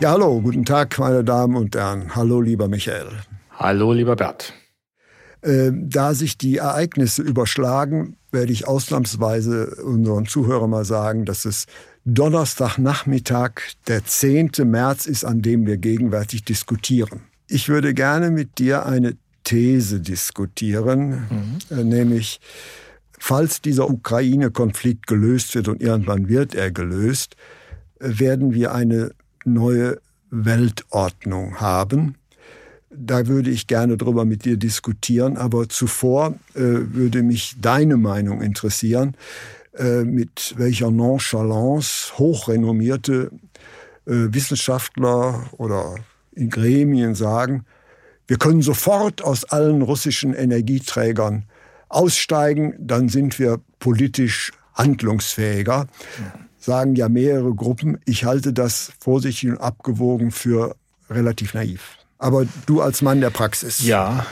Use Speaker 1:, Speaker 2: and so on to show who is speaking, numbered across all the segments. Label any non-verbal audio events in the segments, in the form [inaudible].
Speaker 1: Ja, hallo, guten Tag, meine Damen und Herren. Hallo, lieber Michael.
Speaker 2: Hallo, lieber Bert.
Speaker 1: Äh, da sich die Ereignisse überschlagen, werde ich ausnahmsweise unseren Zuhörern mal sagen, dass es Donnerstagnachmittag, der 10. März ist, an dem wir gegenwärtig diskutieren. Ich würde gerne mit dir eine These diskutieren, mhm. äh, nämlich falls dieser Ukraine-Konflikt gelöst wird und irgendwann wird er gelöst, äh, werden wir eine neue Weltordnung haben. Da würde ich gerne drüber mit dir diskutieren, aber zuvor äh, würde mich deine Meinung interessieren, äh, mit welcher Nonchalance hochrenommierte äh, Wissenschaftler oder in Gremien sagen, wir können sofort aus allen russischen Energieträgern aussteigen, dann sind wir politisch handlungsfähiger sagen ja mehrere Gruppen. Ich halte das vorsichtig und abgewogen für relativ naiv. Aber du als Mann der Praxis.
Speaker 2: Ja,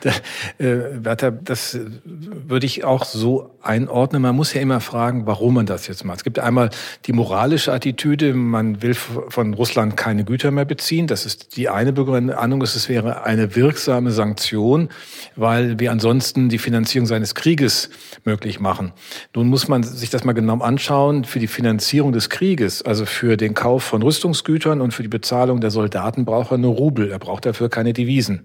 Speaker 2: [laughs] äh, Werther, das würde ich auch so einordnen. Man muss ja immer fragen, warum man das jetzt macht. Es gibt einmal die moralische Attitüde, man will von Russland keine Güter mehr beziehen. Das ist die eine Begründung, es wäre eine wirksame Sanktion, weil wir ansonsten die Finanzierung seines Krieges möglich machen. Nun muss man sich das mal genau anschauen. Für die Finanzierung des Krieges, also für den Kauf von Rüstungsgütern und für die Bezahlung der Soldaten braucht er nur Rubel. Er braucht dafür keine Devisen.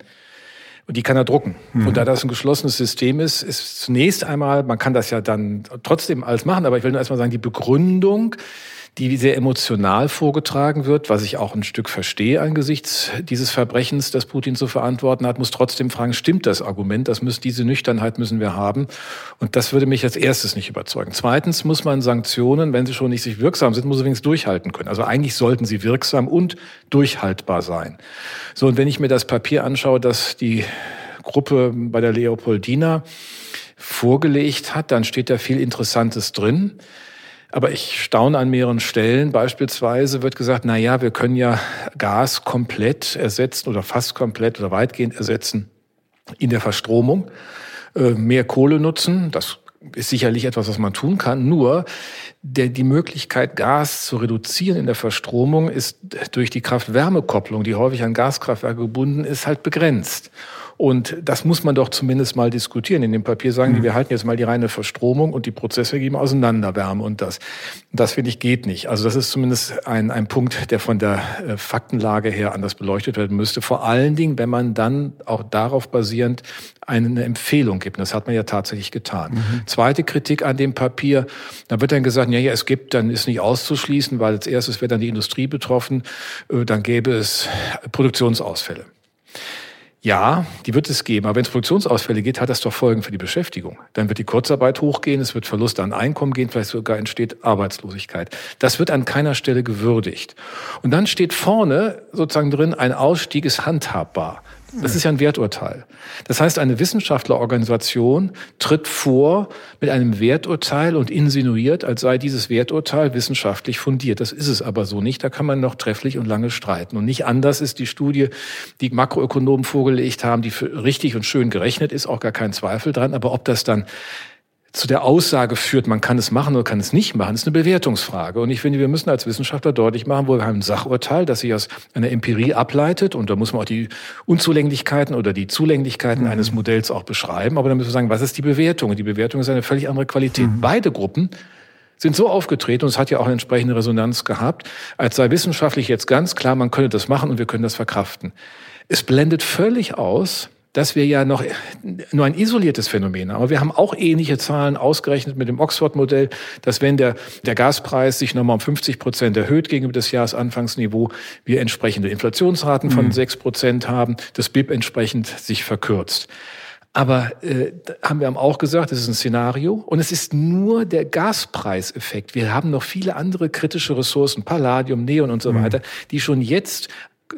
Speaker 2: Und die kann er drucken. Mhm. Und da das ein geschlossenes System ist, ist zunächst einmal, man kann das ja dann trotzdem alles machen, aber ich will nur erstmal sagen, die Begründung, die sehr emotional vorgetragen wird, was ich auch ein Stück verstehe angesichts dieses Verbrechens, das Putin zu verantworten hat, muss trotzdem fragen, stimmt das Argument? Das müssen, diese Nüchternheit müssen wir haben. Und das würde mich als erstes nicht überzeugen. Zweitens muss man Sanktionen, wenn sie schon nicht sich wirksam sind, muss sie wenigstens durchhalten können. Also eigentlich sollten sie wirksam und durchhaltbar sein. So, und wenn ich mir das Papier anschaue, dass die Gruppe bei der Leopoldina vorgelegt hat, dann steht da viel Interessantes drin. Aber ich staune an mehreren Stellen. Beispielsweise wird gesagt, na ja, wir können ja Gas komplett ersetzen oder fast komplett oder weitgehend ersetzen in der Verstromung. Äh, mehr Kohle nutzen, das ist sicherlich etwas, was man tun kann. Nur der, die Möglichkeit, Gas zu reduzieren in der Verstromung ist durch die Kraft-Wärme-Kopplung, die häufig an Gaskraftwerke gebunden ist, halt begrenzt. Und das muss man doch zumindest mal diskutieren. In dem Papier sagen die, mhm. wir halten jetzt mal die reine Verstromung und die Prozesse geben auseinander, Wärme und das. Das finde ich geht nicht. Also das ist zumindest ein, ein Punkt, der von der äh, Faktenlage her anders beleuchtet werden müsste. Vor allen Dingen, wenn man dann auch darauf basierend eine Empfehlung gibt. Das hat man ja tatsächlich getan. Mhm. Zweite Kritik an dem Papier, da wird dann gesagt, ja, ja, es gibt, dann ist nicht auszuschließen, weil als erstes wäre dann die Industrie betroffen, äh, dann gäbe es Produktionsausfälle. Ja, die wird es geben. Aber wenn es Produktionsausfälle geht, hat das doch Folgen für die Beschäftigung. Dann wird die Kurzarbeit hochgehen, es wird Verluste an Einkommen gehen, vielleicht sogar entsteht Arbeitslosigkeit. Das wird an keiner Stelle gewürdigt. Und dann steht vorne sozusagen drin, ein Ausstieg ist handhabbar. Das ist ja ein Werturteil. Das heißt, eine Wissenschaftlerorganisation tritt vor mit einem Werturteil und insinuiert, als sei dieses Werturteil wissenschaftlich fundiert. Das ist es aber so nicht. Da kann man noch trefflich und lange streiten. Und nicht anders ist die Studie, die Makroökonomen vorgelegt haben, die für richtig und schön gerechnet ist, auch gar kein Zweifel dran. Aber ob das dann zu der Aussage führt, man kann es machen oder kann es nicht machen, ist eine Bewertungsfrage. Und ich finde, wir müssen als Wissenschaftler deutlich machen, wo wir haben ein Sachurteil, das sich aus einer Empirie ableitet. Und da muss man auch die Unzulänglichkeiten oder die Zulänglichkeiten mhm. eines Modells auch beschreiben. Aber dann müssen wir sagen, was ist die Bewertung? Und die Bewertung ist eine völlig andere Qualität. Mhm. Beide Gruppen sind so aufgetreten, und es hat ja auch eine entsprechende Resonanz gehabt, als sei wissenschaftlich jetzt ganz klar, man könne das machen und wir können das verkraften. Es blendet völlig aus, dass wir ja noch nur ein isoliertes Phänomen haben. Aber wir haben auch ähnliche Zahlen ausgerechnet mit dem Oxford-Modell, dass wenn der, der Gaspreis sich nochmal um 50 Prozent erhöht gegenüber des Jahresanfangsniveau, wir entsprechende Inflationsraten von mhm. 6 Prozent haben, das BIP entsprechend sich verkürzt. Aber äh, haben wir auch gesagt, das ist ein Szenario und es ist nur der Gaspreiseffekt. Wir haben noch viele andere kritische Ressourcen, Palladium, Neon und so mhm. weiter, die schon jetzt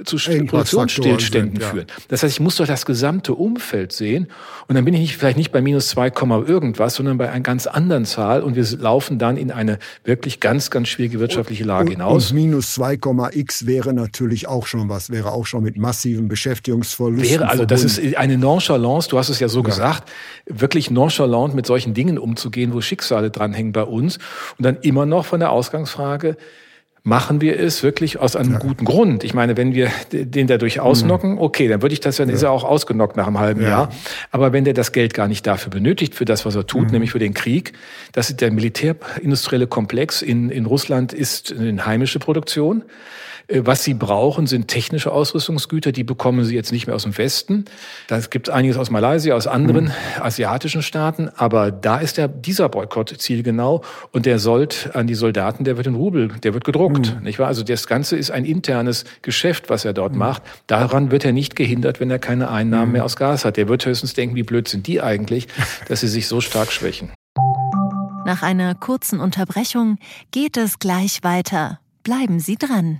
Speaker 2: zu Produktionsstillständen ja. führen. Das heißt, ich muss doch das gesamte Umfeld sehen und dann bin ich nicht, vielleicht nicht bei minus 2, irgendwas, sondern bei einer ganz anderen Zahl und wir laufen dann in eine wirklich ganz, ganz schwierige wirtschaftliche Lage und, hinaus.
Speaker 1: Und minus 2,x wäre natürlich auch schon was, wäre auch schon mit massiven Beschäftigungsverlusten
Speaker 2: Wäre, also das ist eine Nonchalance, du hast es ja so ja. gesagt, wirklich nonchalant mit solchen Dingen umzugehen, wo Schicksale dranhängen bei uns und dann immer noch von der Ausgangsfrage, machen wir es wirklich aus einem ja. guten Grund. Ich meine, wenn wir den dadurch ausnocken, mhm. okay, dann würde ich das, dann ja. ist er auch ausgenockt nach einem halben ja. Jahr. Aber wenn der das Geld gar nicht dafür benötigt, für das, was er tut, mhm. nämlich für den Krieg, das ist der militärindustrielle Komplex in, in Russland ist eine heimische Produktion. Äh, was sie brauchen, sind technische Ausrüstungsgüter. Die bekommen sie jetzt nicht mehr aus dem Westen. Da gibt es einiges aus Malaysia, aus anderen mhm. asiatischen Staaten. Aber da ist der, dieser Boykott zielgenau. Und der sollt an die Soldaten, der wird in Rubel, der wird gedruckt. Mhm. Nicht wahr? Also das Ganze ist ein internes Geschäft, was er dort mhm. macht. Daran wird er nicht gehindert, wenn er keine Einnahmen mhm. mehr aus Gas hat. Der wird höchstens denken, wie blöd sind die eigentlich, [laughs] dass sie sich so stark schwächen.
Speaker 3: Nach einer kurzen Unterbrechung geht es gleich weiter. Bleiben Sie dran.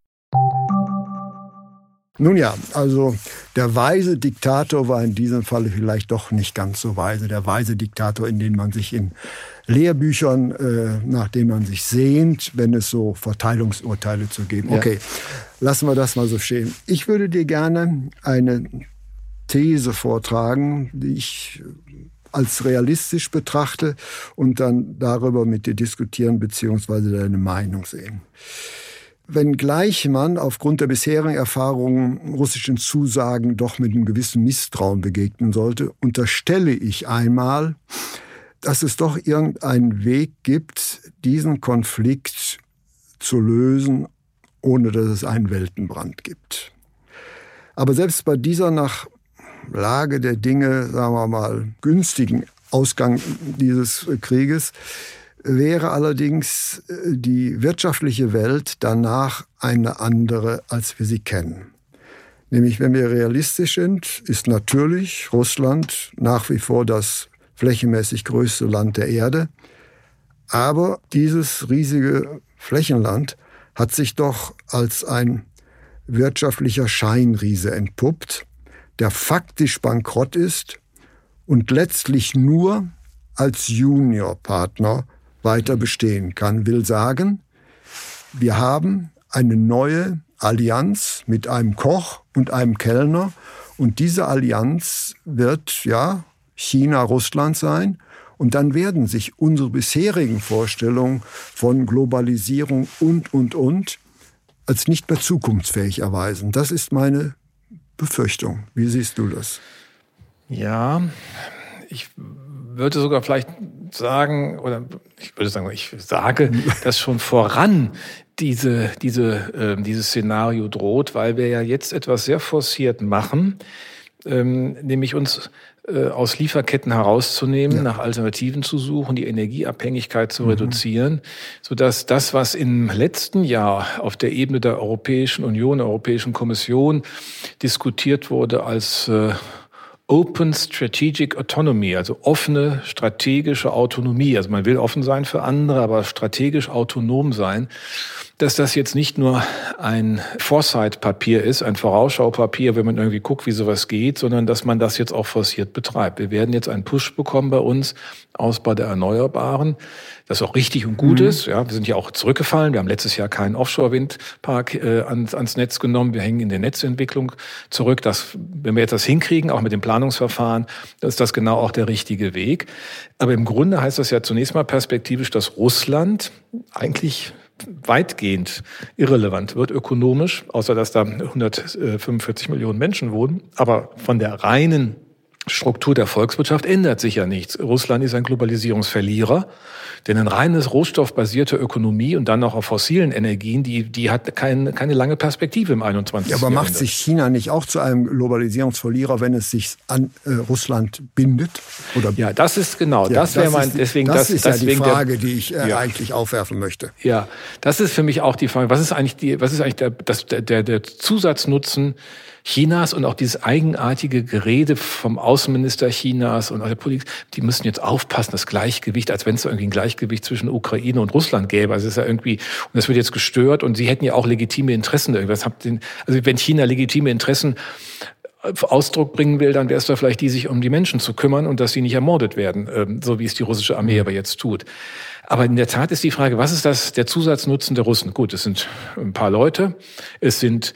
Speaker 1: Nun ja, also der weise Diktator war in diesem Falle vielleicht doch nicht ganz so weise. Der weise Diktator, in den man sich in Lehrbüchern, äh, nach dem man sich sehnt, wenn es so Verteilungsurteile zu geben. Ja. Okay, lassen wir das mal so stehen. Ich würde dir gerne eine These vortragen, die ich als realistisch betrachte und dann darüber mit dir diskutieren beziehungsweise deine Meinung sehen. Wenngleich man aufgrund der bisherigen Erfahrungen russischen Zusagen doch mit einem gewissen Misstrauen begegnen sollte, unterstelle ich einmal, dass es doch irgendeinen Weg gibt, diesen Konflikt zu lösen, ohne dass es einen Weltenbrand gibt. Aber selbst bei dieser nach Lage der Dinge, sagen wir mal, günstigen Ausgang dieses Krieges wäre allerdings äh, die wirtschaftliche Welt danach eine andere, als wir sie kennen. Nämlich, wenn wir realistisch sind, ist natürlich Russland nach wie vor das flächenmäßig größte Land der Erde. Aber dieses riesige Flächenland hat sich doch als ein wirtschaftlicher Scheinriese entpuppt, der faktisch bankrott ist und letztlich nur als Juniorpartner weiter bestehen kann, will sagen, wir haben eine neue Allianz mit einem Koch und einem Kellner und diese Allianz wird ja China, Russland sein und dann werden sich unsere bisherigen Vorstellungen von Globalisierung und, und, und als nicht mehr zukunftsfähig erweisen. Das ist meine Befürchtung. Wie siehst du das?
Speaker 2: Ja, ich würde sogar vielleicht sagen, oder ich würde sagen, ich sage, [laughs] dass schon voran diese, diese, äh, dieses Szenario droht, weil wir ja jetzt etwas sehr forciert machen, ähm, nämlich uns äh, aus Lieferketten herauszunehmen, ja. nach Alternativen zu suchen, die Energieabhängigkeit zu mhm. reduzieren, so dass das, was im letzten Jahr auf der Ebene der Europäischen Union, der Europäischen Kommission diskutiert wurde als äh, Open Strategic Autonomy, also offene strategische Autonomie. Also man will offen sein für andere, aber strategisch autonom sein. Dass das jetzt nicht nur ein Foresight-Papier ist, ein Vorausschaupapier, wenn man irgendwie guckt, wie sowas geht, sondern dass man das jetzt auch forciert betreibt. Wir werden jetzt einen Push bekommen bei uns, Ausbau der Erneuerbaren das auch richtig und gut mhm. ist. Ja, wir sind ja auch zurückgefallen. Wir haben letztes Jahr keinen Offshore-Windpark äh, ans, ans Netz genommen. Wir hängen in der Netzentwicklung zurück. Das, wenn wir jetzt das hinkriegen, auch mit dem Planungsverfahren, dann ist das genau auch der richtige Weg. Aber im Grunde heißt das ja zunächst mal perspektivisch, dass Russland eigentlich weitgehend irrelevant wird ökonomisch, außer dass da 145 Millionen Menschen wohnen. Aber von der reinen Struktur der Volkswirtschaft ändert sich ja nichts. Russland ist ein Globalisierungsverlierer. Denn eine reines rohstoffbasierte Ökonomie und dann noch auf fossilen Energien, die, die hat kein, keine lange Perspektive im 21.
Speaker 1: Ja, aber
Speaker 2: Jahrhundert.
Speaker 1: macht sich China nicht auch zu einem Globalisierungsverlierer, wenn es sich an äh, Russland bindet?
Speaker 2: Oder ja, das ist genau, ja, das wäre mein, deswegen,
Speaker 1: das, das ist ja
Speaker 2: die
Speaker 1: Frage, die ich äh, ja. eigentlich aufwerfen möchte.
Speaker 2: Ja, das ist für mich auch die Frage, was ist eigentlich die, was ist eigentlich der, das, der, der Zusatznutzen Chinas und auch dieses eigenartige Gerede vom Außenminister Chinas und der Politik, die müssen jetzt aufpassen, das Gleichgewicht, als wenn es irgendwie ein Gleichgewicht zwischen Ukraine und Russland gäbe. Also es ist ja irgendwie, und das wird jetzt gestört und sie hätten ja auch legitime Interessen. Irgendwas also wenn China legitime Interessen Ausdruck bringen will, dann wäre es da vielleicht die, sich um die Menschen zu kümmern und dass sie nicht ermordet werden, ähm, so wie es die russische Armee aber jetzt tut. Aber in der Tat ist die Frage, was ist das der Zusatznutzen der Russen? Gut, es sind ein paar Leute, es sind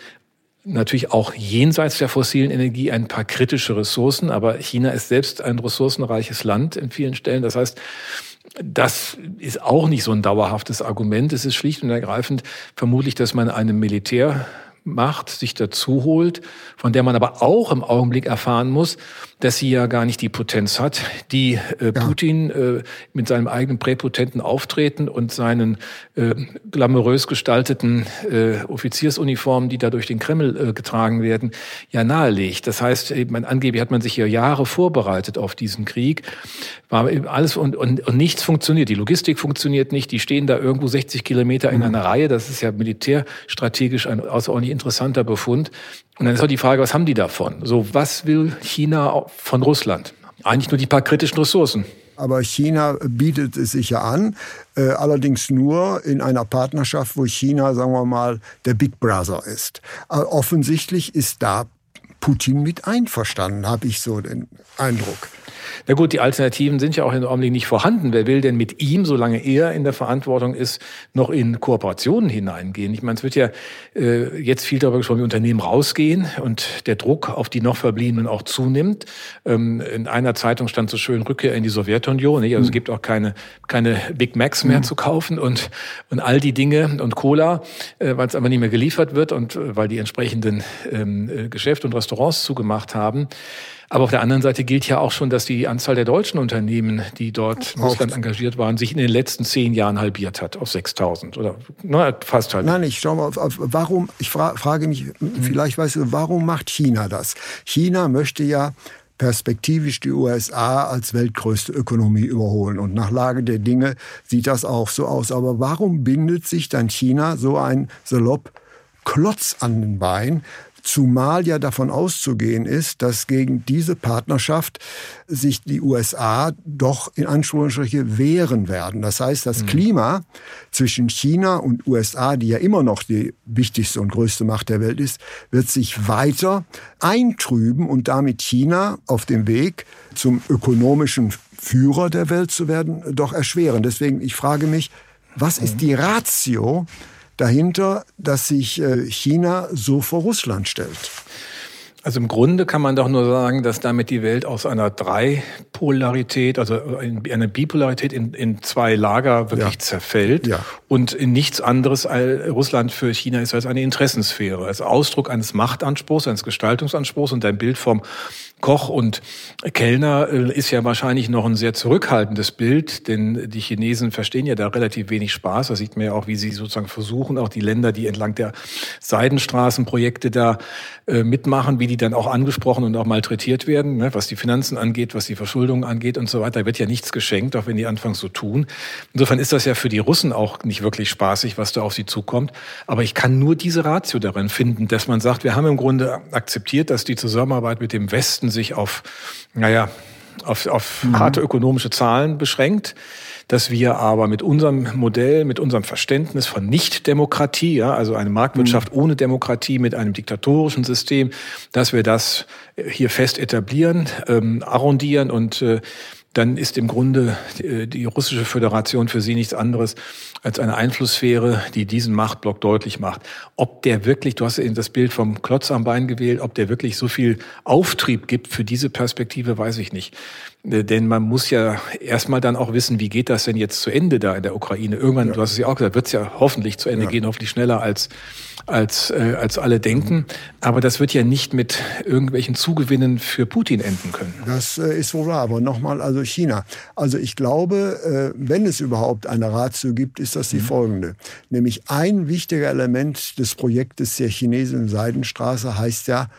Speaker 2: natürlich auch jenseits der fossilen Energie ein paar kritische Ressourcen, aber China ist selbst ein ressourcenreiches Land in vielen Stellen. Das heißt, das ist auch nicht so ein dauerhaftes Argument. Es ist schlicht und ergreifend vermutlich, dass man einem Militärmacht sich dazu holt, von der man aber auch im Augenblick erfahren muss, dass sie ja gar nicht die Potenz hat, die äh, Putin äh, mit seinem eigenen präpotenten Auftreten und seinen äh, glamourös gestalteten äh, Offiziersuniformen, die da durch den Kreml äh, getragen werden, ja nahelegt. Das heißt, eben, angeblich hat man sich ja Jahre vorbereitet auf diesen Krieg, war alles und, und, und nichts funktioniert. Die Logistik funktioniert nicht, die stehen da irgendwo 60 Kilometer in mhm. einer Reihe. Das ist ja militärstrategisch ein außerordentlich interessanter Befund. Und dann ist auch die Frage, was haben die davon? So, was will China von Russland? Eigentlich nur die paar kritischen Ressourcen.
Speaker 1: Aber China bietet es sich ja an, äh, allerdings nur in einer Partnerschaft, wo China, sagen wir mal, der Big Brother ist. Äh, offensichtlich ist da Putin mit einverstanden, habe ich so den Eindruck.
Speaker 2: Na gut, die Alternativen sind ja auch im Augenblick nicht vorhanden. Wer will denn mit ihm, solange er in der Verantwortung ist, noch in Kooperationen hineingehen? Ich meine, es wird ja äh, jetzt viel darüber gesprochen, wie Unternehmen rausgehen und der Druck auf die noch Verbliebenen auch zunimmt. Ähm, in einer Zeitung stand so schön Rückkehr in die Sowjetunion. Nicht? Also es gibt auch keine, keine Big Macs mehr mhm. zu kaufen und, und all die Dinge und Cola, äh, weil es aber nicht mehr geliefert wird und äh, weil die entsprechenden ähm, äh, Geschäfte und Restaurants zugemacht haben. Aber auf der anderen Seite gilt ja auch schon, dass die Anzahl der deutschen Unternehmen, die dort in Russland engagiert waren, sich in den letzten zehn Jahren halbiert hat auf 6000 oder na, fast halt.
Speaker 1: Nein, ich schau mal, auf, auf, warum, ich fra frage mich, vielleicht weißt du, warum macht China das? China möchte ja perspektivisch die USA als weltgrößte Ökonomie überholen. Und nach Lage der Dinge sieht das auch so aus. Aber warum bindet sich dann China so ein salopp Klotz an den Bein, Zumal ja davon auszugehen ist, dass gegen diese Partnerschaft sich die USA doch in Anführungsstriche wehren werden. Das heißt, das mhm. Klima zwischen China und USA, die ja immer noch die wichtigste und größte Macht der Welt ist, wird sich weiter eintrüben und damit China auf dem Weg zum ökonomischen Führer der Welt zu werden, doch erschweren. Deswegen, ich frage mich, was ist mhm. die Ratio dahinter, dass sich äh, China so vor Russland stellt.
Speaker 2: Also im Grunde kann man doch nur sagen, dass damit die Welt aus einer Dreipolarität, also in einer Bipolarität in, in zwei Lager wirklich ja. zerfällt ja. und in nichts anderes als Russland für China ist als eine Interessensphäre, als Ausdruck eines Machtanspruchs, eines Gestaltungsanspruchs und ein Bild vom Koch und Kellner äh, ist ja wahrscheinlich noch ein sehr zurückhaltendes Bild, denn die Chinesen verstehen ja da relativ wenig Spaß. Da sieht man ja auch, wie sie sozusagen versuchen, auch die Länder, die entlang der Seidenstraßenprojekte da äh, mitmachen, wie die dann auch angesprochen und auch malträtiert werden, ne, was die Finanzen angeht, was die Verschuldung angeht und so weiter. Da wird ja nichts geschenkt, auch wenn die anfangen so tun. Insofern ist das ja für die Russen auch nicht wirklich spaßig, was da auf sie zukommt. Aber ich kann nur diese Ratio darin finden, dass man sagt, wir haben im Grunde akzeptiert, dass die Zusammenarbeit mit dem Westen sich auf, naja, auf, auf mhm. harte ökonomische Zahlen beschränkt dass wir aber mit unserem Modell, mit unserem Verständnis von Nichtdemokratie, ja, also eine Marktwirtschaft mhm. ohne Demokratie mit einem diktatorischen System, dass wir das hier fest etablieren, ähm, arrondieren und äh, dann ist im Grunde äh, die russische Föderation für sie nichts anderes als eine Einflusssphäre, die diesen Machtblock deutlich macht. Ob der wirklich, du hast eben das Bild vom Klotz am Bein gewählt, ob der wirklich so viel Auftrieb gibt für diese Perspektive, weiß ich nicht. Äh, denn man muss ja erstmal dann auch wissen, wie geht das denn jetzt zu Ende da in der Ukraine? Irgendwann, ja. du hast es ja auch gesagt, wird es ja hoffentlich zu Ende ja. gehen, hoffentlich schneller als als, äh, als alle denken. Aber das wird ja nicht mit irgendwelchen Zugewinnen für Putin enden können.
Speaker 1: Das äh, ist wohl wahr. Aber nochmal, also China. Also ich glaube, äh, wenn es überhaupt eine Ratio gibt, ist das die mhm. folgende. Nämlich ein wichtiger Element des Projektes der chinesischen Seidenstraße heißt ja,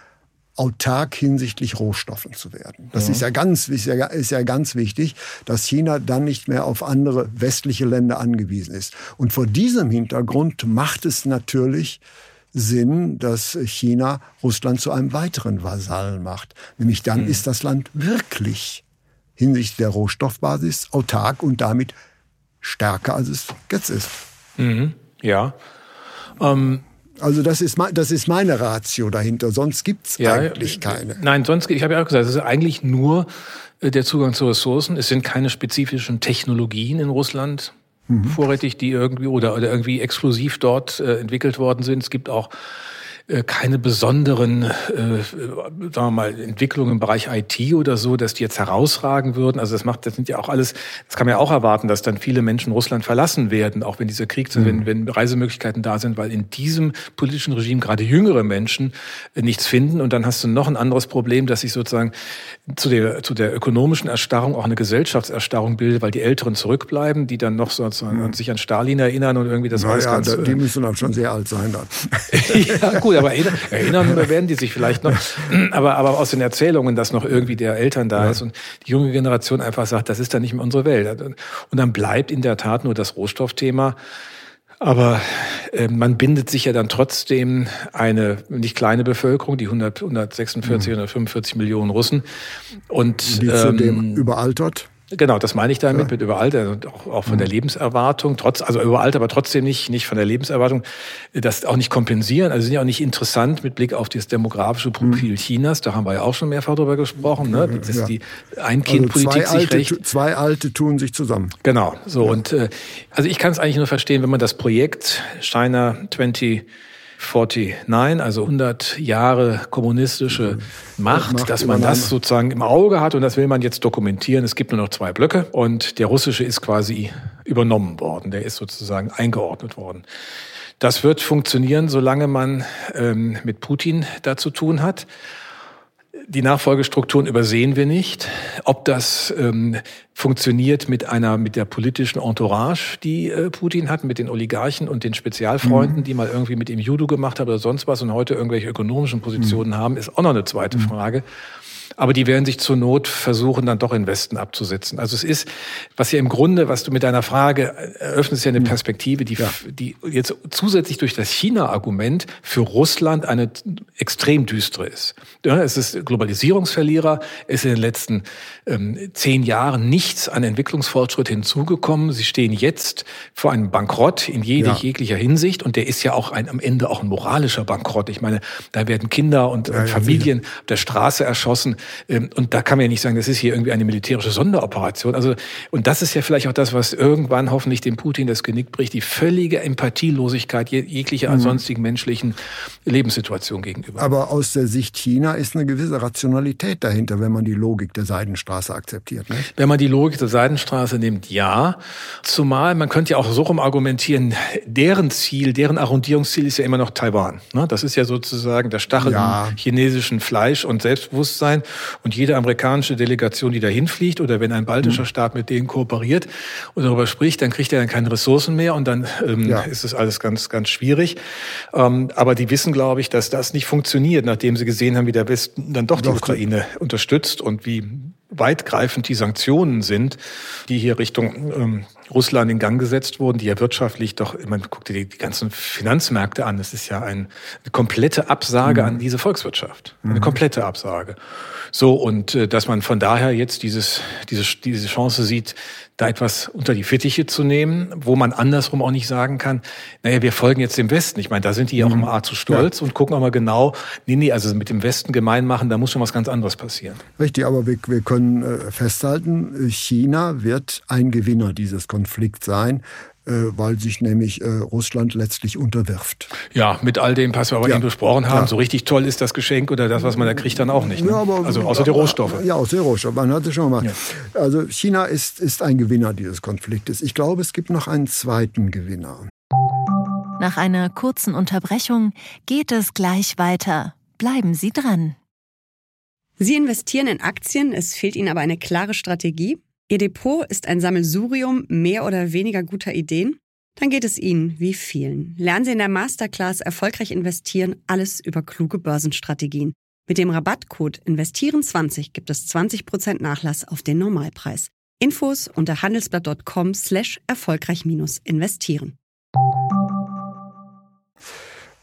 Speaker 1: autark hinsichtlich Rohstoffen zu werden. Das ja. ist ja ganz, ist ja, ist ja ganz wichtig, dass China dann nicht mehr auf andere westliche Länder angewiesen ist. Und vor diesem Hintergrund macht es natürlich Sinn, dass China Russland zu einem weiteren Vasallen macht. Nämlich dann mhm. ist das Land wirklich hinsichtlich der Rohstoffbasis autark und damit stärker, als es jetzt ist.
Speaker 2: Mhm. Ja. Ähm
Speaker 1: also das ist, das ist meine Ratio dahinter, sonst gibt's ja, eigentlich keine.
Speaker 2: Nein, sonst, ich habe ja auch gesagt, es ist eigentlich nur äh, der Zugang zu Ressourcen. Es sind keine spezifischen Technologien in Russland mhm. vorrätig, die irgendwie oder, oder irgendwie exklusiv dort äh, entwickelt worden sind. Es gibt auch äh, keine besonderen, äh, sagen wir mal, Entwicklungen im Bereich IT oder so, dass die jetzt herausragen würden. Also das macht, das sind ja auch alles, das kann man ja auch erwarten, dass dann viele Menschen Russland verlassen werden, auch wenn dieser Krieg, mhm. wenn, wenn Reisemöglichkeiten da sind, weil in diesem politischen Regime gerade jüngere Menschen äh, nichts finden. Und dann hast du noch ein anderes Problem, dass sich sozusagen zu der, zu der ökonomischen Erstarrung auch eine Gesellschaftserstarrung bildet, weil die Älteren zurückbleiben, die dann noch sozusagen mhm. sich an Stalin erinnern und irgendwie das
Speaker 1: Na alles ja, ganz... Die müssen dann schon sehr alt sein dann. [laughs]
Speaker 2: ja, gut, aber erinnern, erinnern [laughs] werden die sich vielleicht noch. Aber, aber aus den Erzählungen, dass noch irgendwie der Eltern da ja. ist und die junge Generation einfach sagt, das ist dann nicht mehr unsere Welt. Und dann bleibt in der Tat nur das Rohstoffthema. Aber äh, man bindet sich ja dann trotzdem eine nicht kleine Bevölkerung, die 100, 146, mhm. 145 Millionen Russen. Und,
Speaker 1: die ähm, zudem überaltert.
Speaker 2: Genau, das meine ich damit, ja. mit überalter, also auch, auch von mhm. der Lebenserwartung, trotz, also überalter, aber trotzdem nicht, nicht von der Lebenserwartung, das auch nicht kompensieren, also sind ja auch nicht interessant mit Blick auf das demografische Profil mhm. Chinas, da haben wir ja auch schon mehrfach drüber gesprochen, ne? Das ist ja. die Ein-Kind-Politik
Speaker 1: also
Speaker 2: sich recht.
Speaker 1: Zwei Alte tun sich zusammen.
Speaker 2: Genau, so ja. und, äh, also ich kann es eigentlich nur verstehen, wenn man das Projekt China 20 49, also 100 Jahre kommunistische Macht, Macht dass man das sozusagen im Auge hat und das will man jetzt dokumentieren. Es gibt nur noch zwei Blöcke und der russische ist quasi übernommen worden, der ist sozusagen eingeordnet worden. Das wird funktionieren, solange man ähm, mit Putin da zu tun hat. Die Nachfolgestrukturen übersehen wir nicht. Ob das ähm, funktioniert mit einer, mit der politischen Entourage, die äh, Putin hat, mit den Oligarchen und den Spezialfreunden, mhm. die mal irgendwie mit ihm Judo gemacht haben oder sonst was und heute irgendwelche ökonomischen Positionen mhm. haben, ist auch noch eine zweite mhm. Frage. Aber die werden sich zur Not versuchen, dann doch in Westen abzusetzen. Also es ist, was ja im Grunde, was du mit deiner Frage eröffnest, ja eine Perspektive, die, ja. die jetzt zusätzlich durch das China-Argument für Russland eine extrem düstere ist. Ja, es ist Globalisierungsverlierer, es ist in den letzten ähm, zehn Jahren nichts an Entwicklungsfortschritt hinzugekommen. Sie stehen jetzt vor einem Bankrott in jede, ja. jeglicher Hinsicht und der ist ja auch ein, am Ende auch ein moralischer Bankrott. Ich meine, da werden Kinder und ja, Familien auf der Straße erschossen. Ähm, und da kann man ja nicht sagen, das ist hier irgendwie eine militärische Sonderoperation. Also, und das ist ja vielleicht auch das, was irgendwann hoffentlich dem Putin das Genick bricht, die völlige Empathielosigkeit jeglicher mhm. sonstigen menschlichen Lebenssituation gegenüber.
Speaker 1: Aber aus der Sicht China ist eine gewisse Rationalität dahinter, wenn man die Logik der Seidenstraße akzeptiert. Nicht?
Speaker 2: Wenn man die Logik der Seidenstraße nimmt, ja. Zumal, man könnte ja auch so rum argumentieren, deren Ziel, deren Arrondierungsziel ist ja immer noch Taiwan. Ne? Das ist ja sozusagen der Stachel ja. im chinesischen Fleisch und Selbstbewusstsein. Und jede amerikanische Delegation, die dahin fliegt oder wenn ein baltischer mhm. Staat mit denen kooperiert und darüber spricht, dann kriegt er dann keine Ressourcen mehr und dann ähm, ja. ist es alles ganz, ganz schwierig. Ähm, aber die wissen, glaube ich, dass das nicht funktioniert, nachdem sie gesehen haben, wie der Westen dann doch die doch, Ukraine unterstützt und wie weitgreifend die Sanktionen sind, die hier Richtung ähm, Russland in Gang gesetzt wurden, die ja wirtschaftlich doch, man guckt dir die, ganzen Finanzmärkte an, das ist ja ein, eine komplette Absage mhm. an diese Volkswirtschaft. Eine mhm. komplette Absage. So, und äh, dass man von daher jetzt dieses, diese, diese Chance sieht, da etwas unter die Fittiche zu nehmen, wo man andersrum auch nicht sagen kann, naja, wir folgen jetzt dem Westen. Ich meine, da sind die ja auch mhm. immer zu stolz ja. und gucken auch mal genau, nee, nee, also mit dem Westen gemein machen, da muss schon was ganz anderes passieren.
Speaker 1: Richtig, aber wir, wir können äh, festhalten, China wird ein Gewinner dieses Konflikts sein weil sich nämlich äh, Russland letztlich unterwirft.
Speaker 2: Ja, mit all dem, was wir aber ja. eben besprochen haben, ja. so richtig toll ist das Geschenk oder das, was man da kriegt, dann auch nicht. Ne? Ja, aber, also außer die Rohstoffe.
Speaker 1: Ja, außer die Rohstoffe. Man hatte schon mal. Ja. Also China ist, ist ein Gewinner dieses Konfliktes. Ich glaube, es gibt noch einen zweiten Gewinner.
Speaker 4: Nach einer kurzen Unterbrechung geht es gleich weiter. Bleiben Sie dran.
Speaker 5: Sie investieren in Aktien, es fehlt Ihnen aber eine klare Strategie. Ihr Depot ist ein Sammelsurium mehr oder weniger guter Ideen? Dann geht es Ihnen wie vielen. Lernen Sie in der Masterclass Erfolgreich investieren alles über kluge Börsenstrategien. Mit dem Rabattcode Investieren20 gibt es 20% Nachlass auf den Normalpreis. Infos unter handelsblatt.com slash erfolgreich-investieren.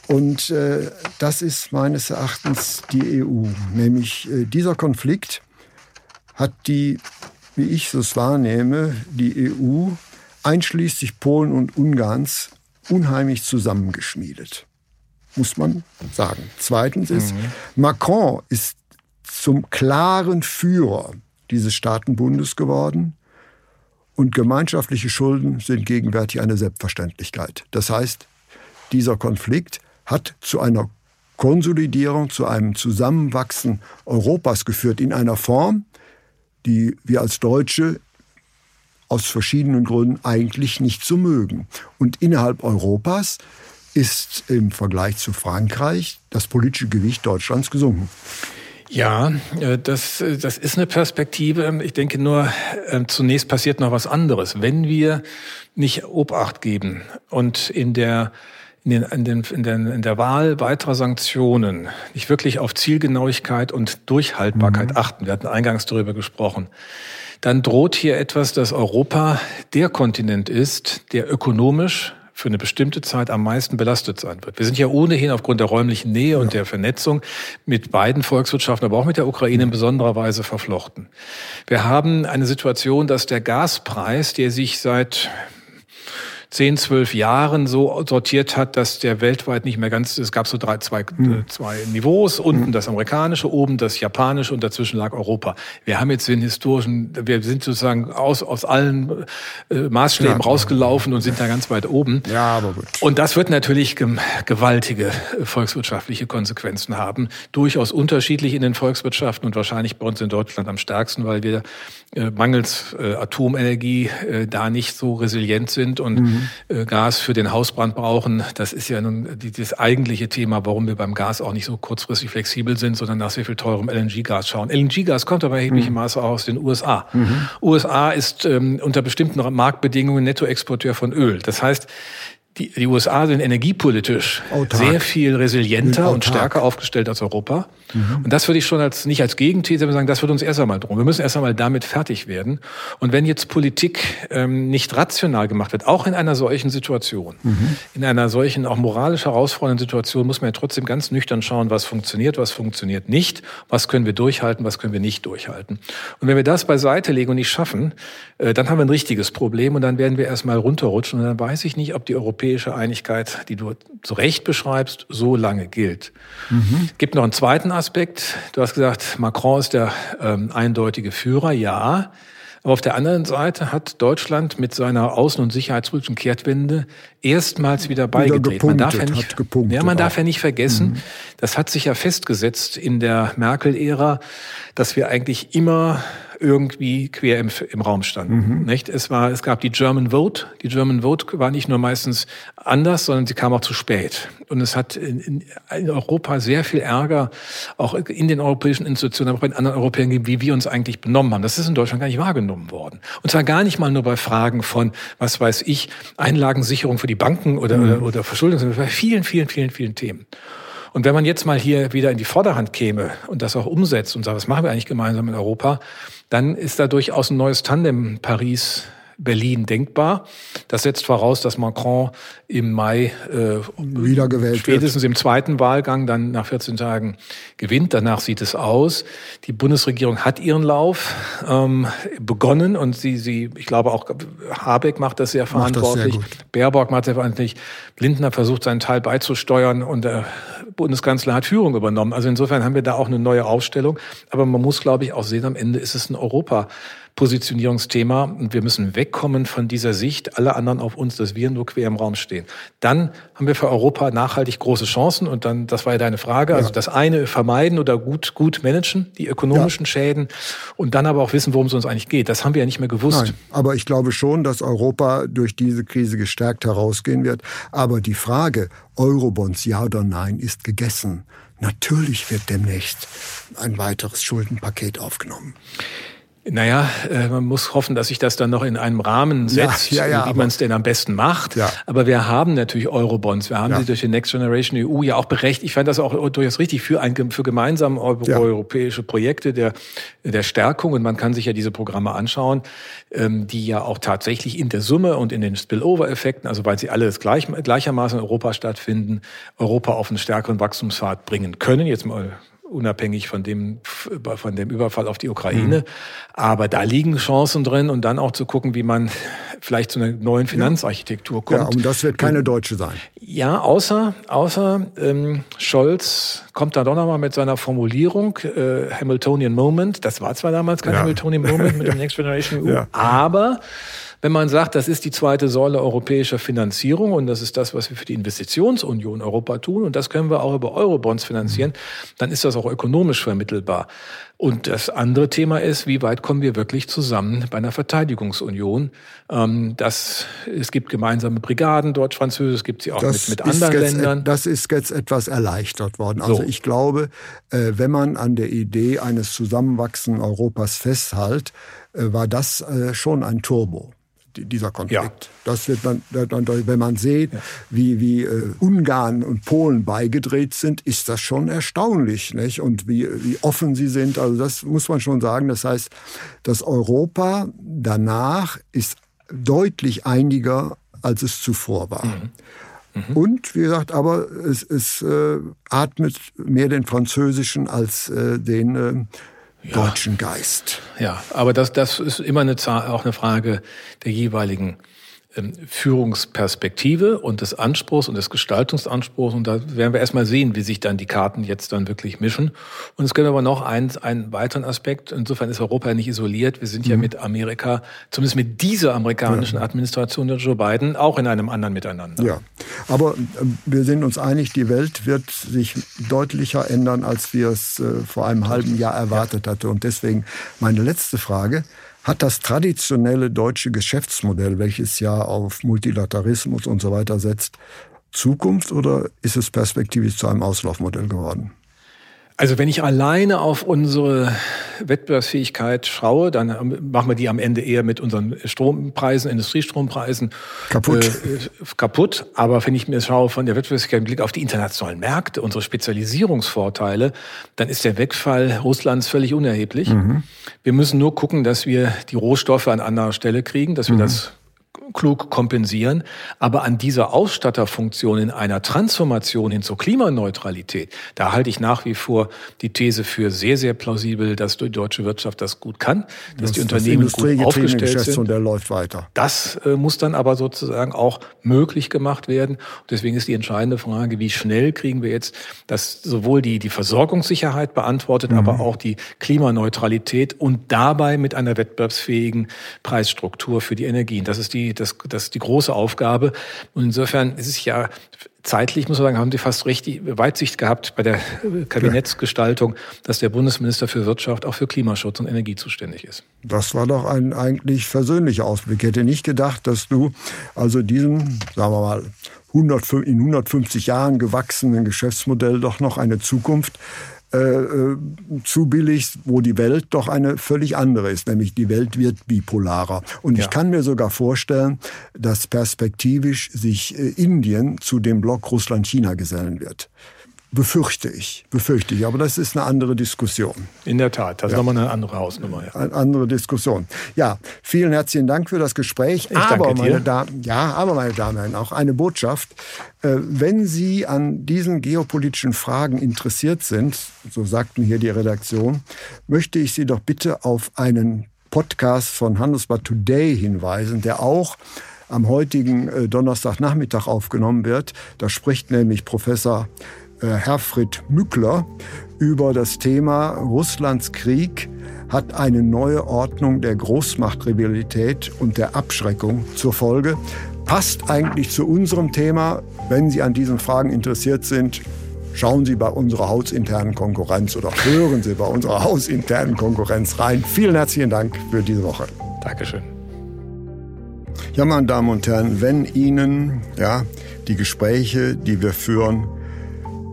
Speaker 1: Und äh, das ist meines Erachtens die EU. Nämlich äh, dieser Konflikt hat die wie ich es wahrnehme, die EU einschließlich Polen und Ungarns unheimlich zusammengeschmiedet. Muss man sagen. Zweitens ist, mhm. Macron ist zum klaren Führer dieses Staatenbundes geworden. Und gemeinschaftliche Schulden sind gegenwärtig eine Selbstverständlichkeit. Das heißt, dieser Konflikt hat zu einer Konsolidierung, zu einem Zusammenwachsen Europas geführt in einer Form, die wir als Deutsche aus verschiedenen Gründen eigentlich nicht so mögen. Und innerhalb Europas ist im Vergleich zu Frankreich das politische Gewicht Deutschlands gesunken.
Speaker 2: Ja, äh, das, äh, das ist eine Perspektive. Ich denke nur, äh, zunächst passiert noch was anderes. Wenn wir nicht Obacht geben und in der in, den, in, den, in, den, in der Wahl weiterer Sanktionen nicht wirklich auf Zielgenauigkeit und Durchhaltbarkeit mhm. achten, wir hatten eingangs darüber gesprochen, dann droht hier etwas, dass Europa der Kontinent ist, der ökonomisch für eine bestimmte Zeit am meisten belastet sein wird. Wir sind ja ohnehin aufgrund der räumlichen Nähe und der Vernetzung mit beiden Volkswirtschaften, aber auch mit der Ukraine in besonderer Weise verflochten. Wir haben eine Situation, dass der Gaspreis, der sich seit zehn, zwölf Jahren so sortiert hat, dass der weltweit nicht mehr ganz, es gab so drei, zwei, mhm. zwei Niveaus, unten das amerikanische, oben das japanische und dazwischen lag Europa. Wir haben jetzt den historischen, wir sind sozusagen aus, aus allen äh, Maßstäben ja, rausgelaufen und sind da ganz weit oben.
Speaker 1: Ja, aber gut.
Speaker 2: Und das wird natürlich gewaltige äh, volkswirtschaftliche Konsequenzen haben. Durchaus unterschiedlich in den Volkswirtschaften und wahrscheinlich bei uns in Deutschland am stärksten, weil wir äh, mangels äh, Atomenergie äh, da nicht so resilient sind und mhm. Äh, Gas für den Hausbrand brauchen. Das ist ja nun die, das eigentliche Thema, warum wir beim Gas auch nicht so kurzfristig flexibel sind, sondern nach sehr viel teurem LNG-Gas schauen. LNG-Gas kommt aber erheblichem mhm. Maße auch aus den USA. Mhm. USA ist ähm, unter bestimmten Marktbedingungen Nettoexporteur von Öl. Das heißt, die, die USA sind energiepolitisch Autark. sehr viel resilienter Autark. und stärker aufgestellt als Europa. Mhm. Und das würde ich schon als, nicht als Gegenthese sagen, das wird uns erst einmal drum. Wir müssen erst einmal damit fertig werden. Und wenn jetzt Politik ähm, nicht rational gemacht wird, auch in einer solchen Situation, mhm. in einer solchen auch moralisch herausfordernden Situation, muss man ja trotzdem ganz nüchtern schauen, was funktioniert, was funktioniert nicht, was können wir durchhalten, was können wir nicht durchhalten. Und wenn wir das beiseite legen und nicht schaffen, äh, dann haben wir ein richtiges Problem und dann werden wir erstmal runterrutschen und dann weiß ich nicht, ob die europäische Einigkeit, die du zu Recht beschreibst, so lange gilt. Mhm. Gibt noch einen zweiten Aspekt. Du hast gesagt, Macron ist der ähm, eindeutige Führer, ja. Aber auf der anderen Seite hat Deutschland mit seiner außen- und sicherheitspolitischen Kehrtwende erstmals wieder beigetreten. Man darf ja nicht, ja, man darf ja nicht vergessen, mhm. das hat sich ja festgesetzt in der Merkel-Ära, dass wir eigentlich immer irgendwie quer im, im Raum standen. Mhm. Nicht? Es, war, es gab die German Vote. Die German Vote war nicht nur meistens anders, sondern sie kam auch zu spät. Und es hat in, in, Europa sehr viel Ärger, auch in den europäischen Institutionen, aber auch in anderen Europäern gegeben, wie wir uns eigentlich benommen haben. Das ist in Deutschland gar nicht wahrgenommen worden. Und zwar gar nicht mal nur bei Fragen von, was weiß ich, Einlagensicherung für die Banken oder, mhm. oder, oder Verschuldung, sondern bei vielen, vielen, vielen, vielen Themen. Und wenn man jetzt mal hier wieder in die Vorderhand käme und das auch umsetzt und sagt, was machen wir eigentlich gemeinsam in Europa, dann ist da durchaus ein neues Tandem Paris Berlin denkbar. Das setzt voraus, dass Macron im Mai äh,
Speaker 1: wiedergewählt
Speaker 2: spätestens wird. im zweiten Wahlgang dann nach 14 Tagen gewinnt. Danach sieht es aus. Die Bundesregierung hat ihren Lauf ähm, begonnen und sie, sie, ich glaube auch Habeck macht das sehr verantwortlich. Macht das sehr Baerbock macht sehr verantwortlich. Lindner versucht seinen Teil beizusteuern und äh, Bundeskanzler hat Führung übernommen. Also insofern haben wir da auch eine neue Aufstellung. Aber man muss, glaube ich, auch sehen, am Ende ist es ein Europa. Positionierungsthema und wir müssen wegkommen von dieser Sicht, alle anderen auf uns, dass wir nur quer im Raum stehen. Dann haben wir für Europa nachhaltig große Chancen und dann, das war ja deine Frage, also das eine vermeiden oder gut, gut managen, die ökonomischen ja. Schäden und dann aber auch wissen, worum es uns eigentlich geht. Das haben wir ja nicht mehr gewusst. Nein,
Speaker 1: aber ich glaube schon, dass Europa durch diese Krise gestärkt herausgehen wird. Aber die Frage, Eurobonds ja oder nein, ist gegessen. Natürlich wird demnächst ein weiteres Schuldenpaket aufgenommen.
Speaker 2: Naja, äh, man muss hoffen, dass sich das dann noch in einem Rahmen setzt, ja, ja, ja, wie man es denn am besten macht. Ja. Aber wir haben natürlich Eurobonds. Wir haben sie durch die Next Generation EU ja auch berechtigt. Ich fand das auch durchaus richtig für, ein, für gemeinsame europäische Projekte der, der Stärkung. Und man kann sich ja diese Programme anschauen, ähm, die ja auch tatsächlich in der Summe und in den Spillover-Effekten, also weil sie alle gleich, gleichermaßen in Europa stattfinden, Europa auf einen stärkeren Wachstumspfad bringen können. Jetzt mal unabhängig von dem, von dem Überfall auf die Ukraine. Mhm. Aber da liegen Chancen drin und dann auch zu gucken, wie man [laughs] vielleicht zu einer neuen Finanzarchitektur kommt. Ja,
Speaker 1: und das wird keine deutsche sein.
Speaker 2: Ja, außer, außer ähm, Scholz kommt da doch nochmal mit seiner Formulierung, äh, Hamiltonian Moment. Das war zwar damals kein ja. Hamiltonian Moment [laughs] mit dem Next Generation EU, ja. aber wenn man sagt, das ist die zweite Säule europäischer Finanzierung und das ist das, was wir für die Investitionsunion Europa tun und das können wir auch über Eurobonds finanzieren, dann ist das auch ökonomisch vermittelbar. Und das andere Thema ist, wie weit kommen wir wirklich zusammen bei einer Verteidigungsunion? Ähm, das, es gibt gemeinsame Brigaden, deutsch-französisch, es gibt sie auch das mit, mit anderen
Speaker 1: jetzt,
Speaker 2: Ländern.
Speaker 1: Das ist jetzt etwas erleichtert worden. Also so. ich glaube, äh, wenn man an der Idee eines Zusammenwachsens Europas festhält, äh, war das äh, schon ein Turbo dieser Konflikt. Ja. Das wird man, wenn man sieht, ja. wie, wie äh, Ungarn und Polen beigedreht sind, ist das schon erstaunlich, nicht? Und wie, wie offen sie sind. Also das muss man schon sagen. Das heißt, das Europa danach ist deutlich einiger, als es zuvor war. Mhm. Mhm. Und wie gesagt, aber es, es äh, atmet mehr den französischen als äh, den äh, ja. deutschen Geist.
Speaker 2: Ja, aber das, das ist immer eine, auch eine Frage der jeweiligen Führungsperspektive und des Anspruchs und des Gestaltungsanspruchs. Und da werden wir erstmal sehen, wie sich dann die Karten jetzt dann wirklich mischen. Und es gibt aber noch einen, einen weiteren Aspekt. Insofern ist Europa nicht isoliert. Wir sind mhm. ja mit Amerika, zumindest mit dieser amerikanischen ja. Administration der Joe Biden, auch in einem anderen Miteinander.
Speaker 1: Ja, aber ähm, wir sind uns einig, die Welt wird sich deutlicher ändern, als wir es äh, vor einem halben Jahr erwartet ja. hatten. Und deswegen meine letzte Frage. Hat das traditionelle deutsche Geschäftsmodell, welches ja auf Multilateralismus und so weiter setzt, Zukunft oder ist es perspektivisch zu einem Auslaufmodell geworden?
Speaker 2: Also wenn ich alleine auf unsere Wettbewerbsfähigkeit schaue, dann machen wir die am Ende eher mit unseren Strompreisen, Industriestrompreisen
Speaker 1: kaputt. Äh,
Speaker 2: kaputt. Aber wenn ich mir schaue von der Wettbewerbsfähigkeit im Blick auf die internationalen Märkte, unsere Spezialisierungsvorteile, dann ist der Wegfall Russlands völlig unerheblich. Mhm. Wir müssen nur gucken, dass wir die Rohstoffe an anderer Stelle kriegen, dass wir mhm. das klug kompensieren. Aber an dieser Ausstatterfunktion in einer Transformation hin zur Klimaneutralität, da halte ich nach wie vor die These für sehr, sehr plausibel, dass die deutsche Wirtschaft das gut kann, dass das, die Unternehmen das gut aufgestellt sind. Und
Speaker 1: der läuft weiter.
Speaker 2: Das äh, muss dann aber sozusagen auch möglich gemacht werden. Und deswegen ist die entscheidende Frage, wie schnell kriegen wir jetzt, dass sowohl die, die Versorgungssicherheit beantwortet, mhm. aber auch die Klimaneutralität und dabei mit einer wettbewerbsfähigen Preisstruktur für die Energien. Das ist die das, das ist die große Aufgabe. Und insofern ist es ja zeitlich, muss man sagen, haben Sie fast richtig Weitsicht gehabt bei der Kabinettsgestaltung, dass der Bundesminister für Wirtschaft auch für Klimaschutz und Energie zuständig ist.
Speaker 1: Das war doch ein eigentlich versöhnlicher Ausblick. Ich hätte nicht gedacht, dass du also diesem, sagen wir mal, 100, in 150 Jahren gewachsenen Geschäftsmodell doch noch eine Zukunft äh, äh, zu billig, wo die Welt doch eine völlig andere ist, nämlich die Welt wird bipolarer. Und ja. ich kann mir sogar vorstellen, dass perspektivisch sich äh, Indien zu dem Block Russland-China gesellen wird. Befürchte ich, befürchte ich. Aber das ist eine andere Diskussion.
Speaker 2: In der Tat, das ja. ist nochmal eine andere Hausnummer. Ja.
Speaker 1: Eine andere Diskussion. Ja, vielen herzlichen Dank für das Gespräch.
Speaker 2: Ich aber,
Speaker 1: meine Damen, ja, aber meine Damen auch eine Botschaft. Äh, wenn Sie an diesen geopolitischen Fragen interessiert sind, so sagten hier die Redaktion, möchte ich Sie doch bitte auf einen Podcast von Handelsblatt Today hinweisen, der auch am heutigen äh, Donnerstagnachmittag aufgenommen wird. Da spricht nämlich Professor Herfried Mückler über das Thema Russlands Krieg hat eine neue Ordnung der Großmachtrivalität und der Abschreckung zur Folge. Passt eigentlich zu unserem Thema. Wenn Sie an diesen Fragen interessiert sind, schauen Sie bei unserer hausinternen Konkurrenz oder hören Sie bei unserer hausinternen Konkurrenz rein. Vielen herzlichen Dank für diese Woche.
Speaker 2: Dankeschön.
Speaker 1: Ja, meine Damen und Herren, wenn Ihnen ja, die Gespräche, die wir führen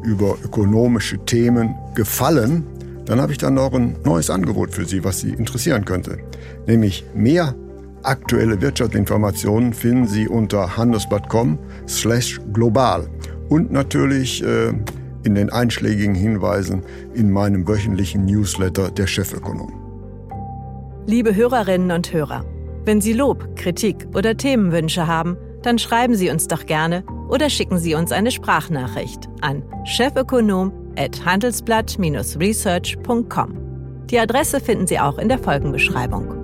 Speaker 1: über ökonomische Themen, gefallen, dann habe ich dann noch ein neues Angebot für Sie, was Sie interessieren könnte. Nämlich mehr aktuelle Wirtschaftsinformationen finden Sie unter handelsblatt.com slash global und natürlich äh, in den einschlägigen Hinweisen in meinem wöchentlichen Newsletter der Chefökonom.
Speaker 3: Liebe Hörerinnen und Hörer, wenn Sie Lob, Kritik oder Themenwünsche haben, dann schreiben Sie uns doch gerne oder schicken Sie uns eine Sprachnachricht an chefökonom@handelsblatt-research.com. Die Adresse finden Sie auch in der Folgenbeschreibung.